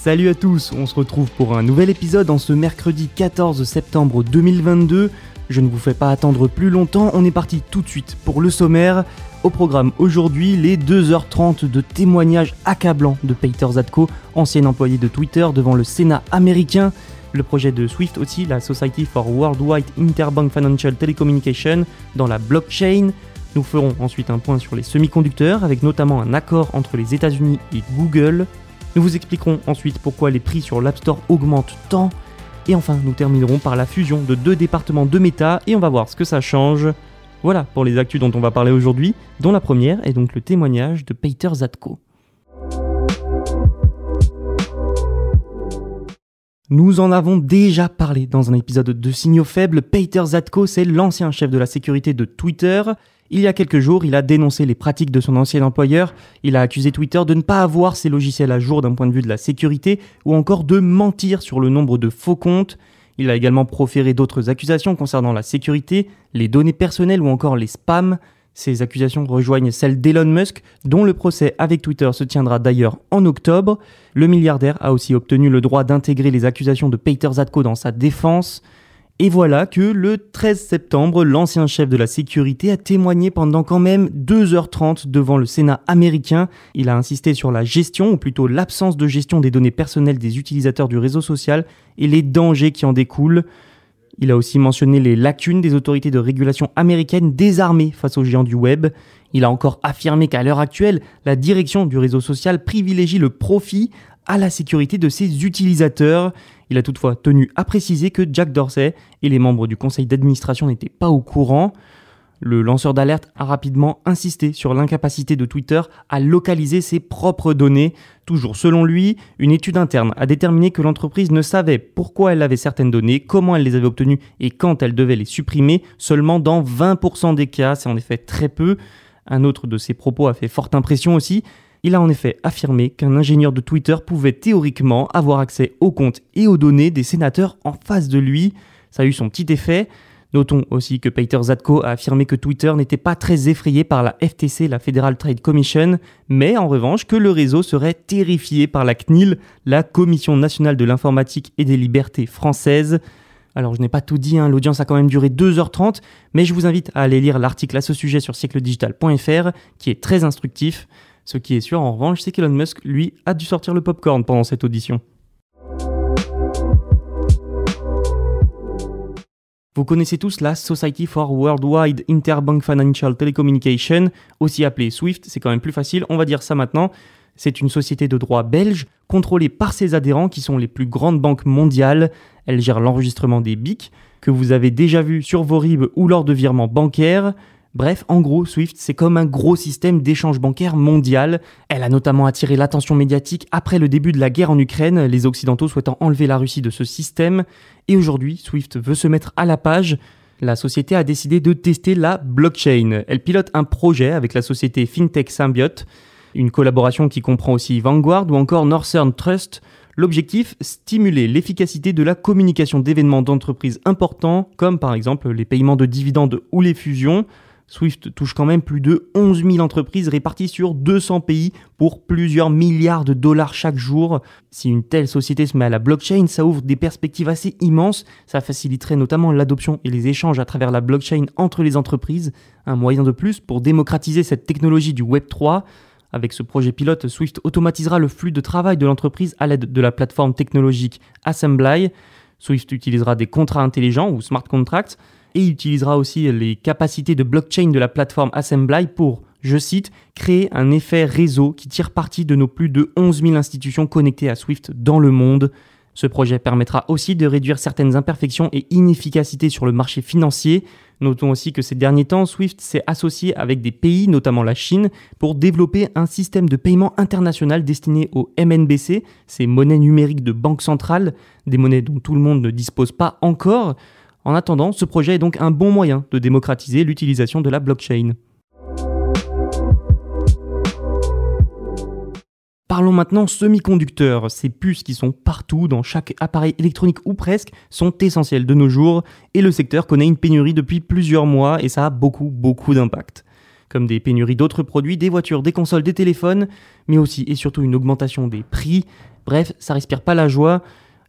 Salut à tous, on se retrouve pour un nouvel épisode en ce mercredi 14 septembre 2022. Je ne vous fais pas attendre plus longtemps, on est parti tout de suite pour le sommaire. Au programme aujourd'hui, les 2h30 de témoignages accablants de Peter Zatko, ancien employé de Twitter devant le Sénat américain. Le projet de Swift aussi, la Society for Worldwide Interbank Financial Telecommunication, dans la blockchain. Nous ferons ensuite un point sur les semi-conducteurs, avec notamment un accord entre les États-Unis et Google. Nous vous expliquerons ensuite pourquoi les prix sur l'App Store augmentent tant. Et enfin, nous terminerons par la fusion de deux départements de méta et on va voir ce que ça change. Voilà pour les actus dont on va parler aujourd'hui, dont la première est donc le témoignage de Peter Zatko. Nous en avons déjà parlé dans un épisode de Signaux Faibles. Peter Zatko, c'est l'ancien chef de la sécurité de Twitter. Il y a quelques jours, il a dénoncé les pratiques de son ancien employeur, il a accusé Twitter de ne pas avoir ses logiciels à jour d'un point de vue de la sécurité, ou encore de mentir sur le nombre de faux comptes. Il a également proféré d'autres accusations concernant la sécurité, les données personnelles ou encore les spams. Ces accusations rejoignent celles d'Elon Musk, dont le procès avec Twitter se tiendra d'ailleurs en octobre. Le milliardaire a aussi obtenu le droit d'intégrer les accusations de Peter Zatko dans sa défense. Et voilà que le 13 septembre, l'ancien chef de la sécurité a témoigné pendant quand même 2h30 devant le Sénat américain. Il a insisté sur la gestion, ou plutôt l'absence de gestion des données personnelles des utilisateurs du réseau social et les dangers qui en découlent. Il a aussi mentionné les lacunes des autorités de régulation américaines désarmées face aux géants du web. Il a encore affirmé qu'à l'heure actuelle, la direction du réseau social privilégie le profit à la sécurité de ses utilisateurs. Il a toutefois tenu à préciser que Jack Dorsey et les membres du conseil d'administration n'étaient pas au courant. Le lanceur d'alerte a rapidement insisté sur l'incapacité de Twitter à localiser ses propres données. Toujours selon lui, une étude interne a déterminé que l'entreprise ne savait pourquoi elle avait certaines données, comment elle les avait obtenues et quand elle devait les supprimer, seulement dans 20% des cas, c'est en effet très peu. Un autre de ses propos a fait forte impression aussi. Il a en effet affirmé qu'un ingénieur de Twitter pouvait théoriquement avoir accès aux comptes et aux données des sénateurs en face de lui. Ça a eu son petit effet. Notons aussi que Peter Zatko a affirmé que Twitter n'était pas très effrayé par la FTC, la Federal Trade Commission, mais en revanche que le réseau serait terrifié par la CNIL, la Commission nationale de l'informatique et des libertés françaises. Alors je n'ai pas tout dit, hein, l'audience a quand même duré 2h30, mais je vous invite à aller lire l'article à ce sujet sur siècledigital.fr, qui est très instructif. Ce qui est sûr en revanche, c'est qu'Elon Musk, lui, a dû sortir le popcorn pendant cette audition. Vous connaissez tous la Society for Worldwide Interbank Financial Telecommunication, aussi appelée SWIFT, c'est quand même plus facile, on va dire ça maintenant. C'est une société de droit belge contrôlée par ses adhérents qui sont les plus grandes banques mondiales. Elle gère l'enregistrement des BIC que vous avez déjà vu sur vos RIB ou lors de virements bancaires. Bref, en gros, Swift, c'est comme un gros système d'échange bancaire mondial. Elle a notamment attiré l'attention médiatique après le début de la guerre en Ukraine, les Occidentaux souhaitant enlever la Russie de ce système. Et aujourd'hui, Swift veut se mettre à la page. La société a décidé de tester la blockchain. Elle pilote un projet avec la société FinTech Symbiote, une collaboration qui comprend aussi Vanguard ou encore Northern Trust. L'objectif, stimuler l'efficacité de la communication d'événements d'entreprises importants, comme par exemple les paiements de dividendes ou les fusions. Swift touche quand même plus de 11 000 entreprises réparties sur 200 pays pour plusieurs milliards de dollars chaque jour. Si une telle société se met à la blockchain, ça ouvre des perspectives assez immenses. Ça faciliterait notamment l'adoption et les échanges à travers la blockchain entre les entreprises. Un moyen de plus pour démocratiser cette technologie du Web 3. Avec ce projet pilote, Swift automatisera le flux de travail de l'entreprise à l'aide de la plateforme technologique Assembly. Swift utilisera des contrats intelligents ou smart contracts et utilisera aussi les capacités de blockchain de la plateforme Assembly pour, je cite, créer un effet réseau qui tire parti de nos plus de 11 000 institutions connectées à Swift dans le monde. Ce projet permettra aussi de réduire certaines imperfections et inefficacités sur le marché financier. Notons aussi que ces derniers temps, Swift s'est associé avec des pays, notamment la Chine, pour développer un système de paiement international destiné au MNBC, ces monnaies numériques de banque centrale, des monnaies dont tout le monde ne dispose pas encore. En attendant, ce projet est donc un bon moyen de démocratiser l'utilisation de la blockchain. Parlons maintenant semi-conducteurs. Ces puces qui sont partout dans chaque appareil électronique ou presque sont essentielles de nos jours et le secteur connaît une pénurie depuis plusieurs mois et ça a beaucoup beaucoup d'impact. Comme des pénuries d'autres produits, des voitures, des consoles, des téléphones, mais aussi et surtout une augmentation des prix. Bref, ça respire pas la joie.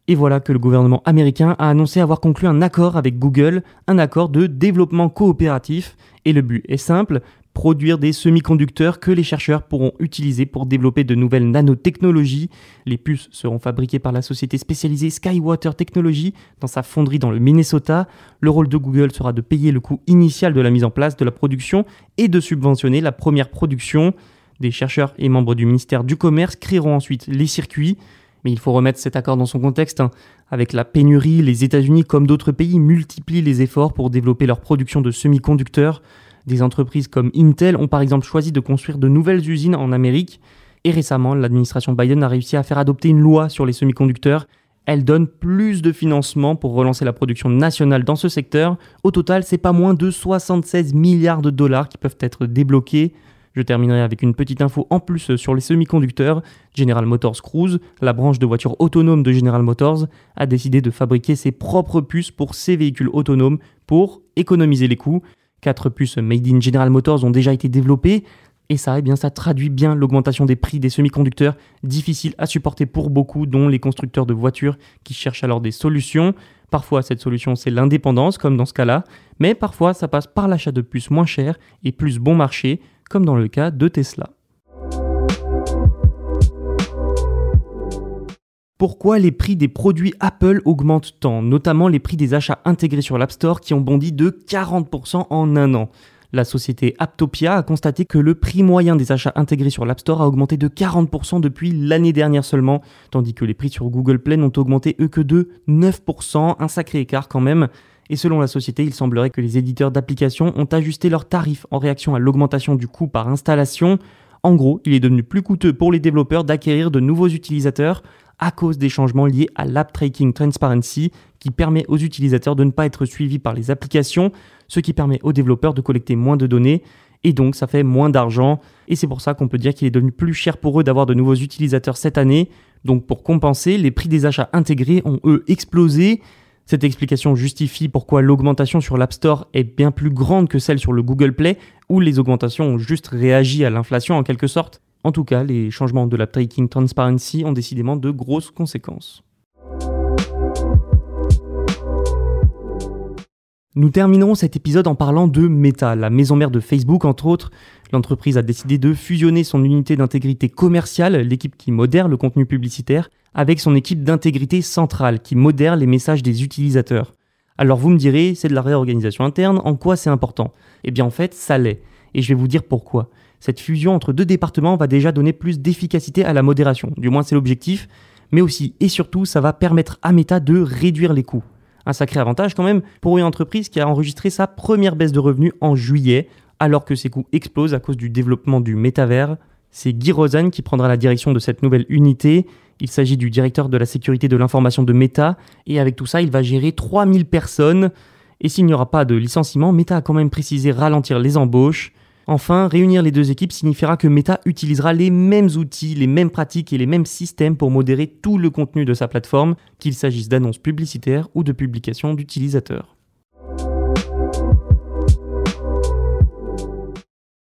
Et voilà que le gouvernement américain a annoncé avoir conclu un accord avec Google, un accord de développement coopératif. Et le but est simple, produire des semi-conducteurs que les chercheurs pourront utiliser pour développer de nouvelles nanotechnologies. Les puces seront fabriquées par la société spécialisée Skywater Technology dans sa fonderie dans le Minnesota. Le rôle de Google sera de payer le coût initial de la mise en place de la production et de subventionner la première production. Des chercheurs et membres du ministère du Commerce créeront ensuite les circuits. Mais il faut remettre cet accord dans son contexte. Hein. Avec la pénurie, les États-Unis, comme d'autres pays, multiplient les efforts pour développer leur production de semi-conducteurs. Des entreprises comme Intel ont par exemple choisi de construire de nouvelles usines en Amérique. Et récemment, l'administration Biden a réussi à faire adopter une loi sur les semi-conducteurs. Elle donne plus de financement pour relancer la production nationale dans ce secteur. Au total, c'est pas moins de 76 milliards de dollars qui peuvent être débloqués. Je terminerai avec une petite info en plus sur les semi-conducteurs. General Motors Cruise, la branche de voitures autonomes de General Motors, a décidé de fabriquer ses propres puces pour ses véhicules autonomes pour économiser les coûts. Quatre puces made in General Motors ont déjà été développées. Et ça, eh ça traduit bien l'augmentation des prix des semi-conducteurs, difficile à supporter pour beaucoup, dont les constructeurs de voitures qui cherchent alors des solutions. Parfois, cette solution, c'est l'indépendance, comme dans ce cas-là, mais parfois, ça passe par l'achat de puces moins chères et plus bon marché, comme dans le cas de Tesla. Pourquoi les prix des produits Apple augmentent tant, notamment les prix des achats intégrés sur l'App Store qui ont bondi de 40% en un an? La société Aptopia a constaté que le prix moyen des achats intégrés sur l'App Store a augmenté de 40% depuis l'année dernière seulement, tandis que les prix sur Google Play n'ont augmenté que de 9%, un sacré écart quand même. Et selon la société, il semblerait que les éditeurs d'applications ont ajusté leurs tarifs en réaction à l'augmentation du coût par installation. En gros, il est devenu plus coûteux pour les développeurs d'acquérir de nouveaux utilisateurs à cause des changements liés à l'App Tracking Transparency qui permet aux utilisateurs de ne pas être suivis par les applications, ce qui permet aux développeurs de collecter moins de données et donc ça fait moins d'argent et c'est pour ça qu'on peut dire qu'il est devenu plus cher pour eux d'avoir de nouveaux utilisateurs cette année. Donc pour compenser, les prix des achats intégrés ont eux explosé cette explication justifie pourquoi l'augmentation sur l'App Store est bien plus grande que celle sur le Google Play, où les augmentations ont juste réagi à l'inflation en quelque sorte. En tout cas, les changements de la Tracking Transparency ont décidément de grosses conséquences. Nous terminerons cet épisode en parlant de Meta, la maison mère de Facebook entre autres. L'entreprise a décidé de fusionner son unité d'intégrité commerciale, l'équipe qui modère le contenu publicitaire, avec son équipe d'intégrité centrale qui modère les messages des utilisateurs. Alors vous me direz, c'est de la réorganisation interne, en quoi c'est important? Eh bien en fait, ça l'est. Et je vais vous dire pourquoi. Cette fusion entre deux départements va déjà donner plus d'efficacité à la modération, du moins c'est l'objectif, mais aussi et surtout ça va permettre à Meta de réduire les coûts. Un sacré avantage quand même pour une entreprise qui a enregistré sa première baisse de revenus en juillet, alors que ses coûts explosent à cause du développement du métavers. C'est Guy Rosen qui prendra la direction de cette nouvelle unité il s'agit du directeur de la sécurité de l'information de Meta, et avec tout ça, il va gérer 3000 personnes. Et s'il n'y aura pas de licenciement, Meta a quand même précisé ralentir les embauches. Enfin, réunir les deux équipes signifiera que Meta utilisera les mêmes outils, les mêmes pratiques et les mêmes systèmes pour modérer tout le contenu de sa plateforme, qu'il s'agisse d'annonces publicitaires ou de publications d'utilisateurs.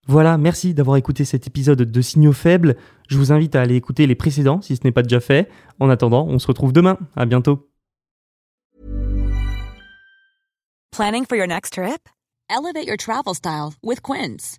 Voilà, merci d'avoir écouté cet épisode de Signaux Faibles. Je vous invite à aller écouter les précédents si ce n'est pas déjà fait. En attendant, on se retrouve demain. À bientôt. Planning for your next trip? Elevate your travel style with Quince.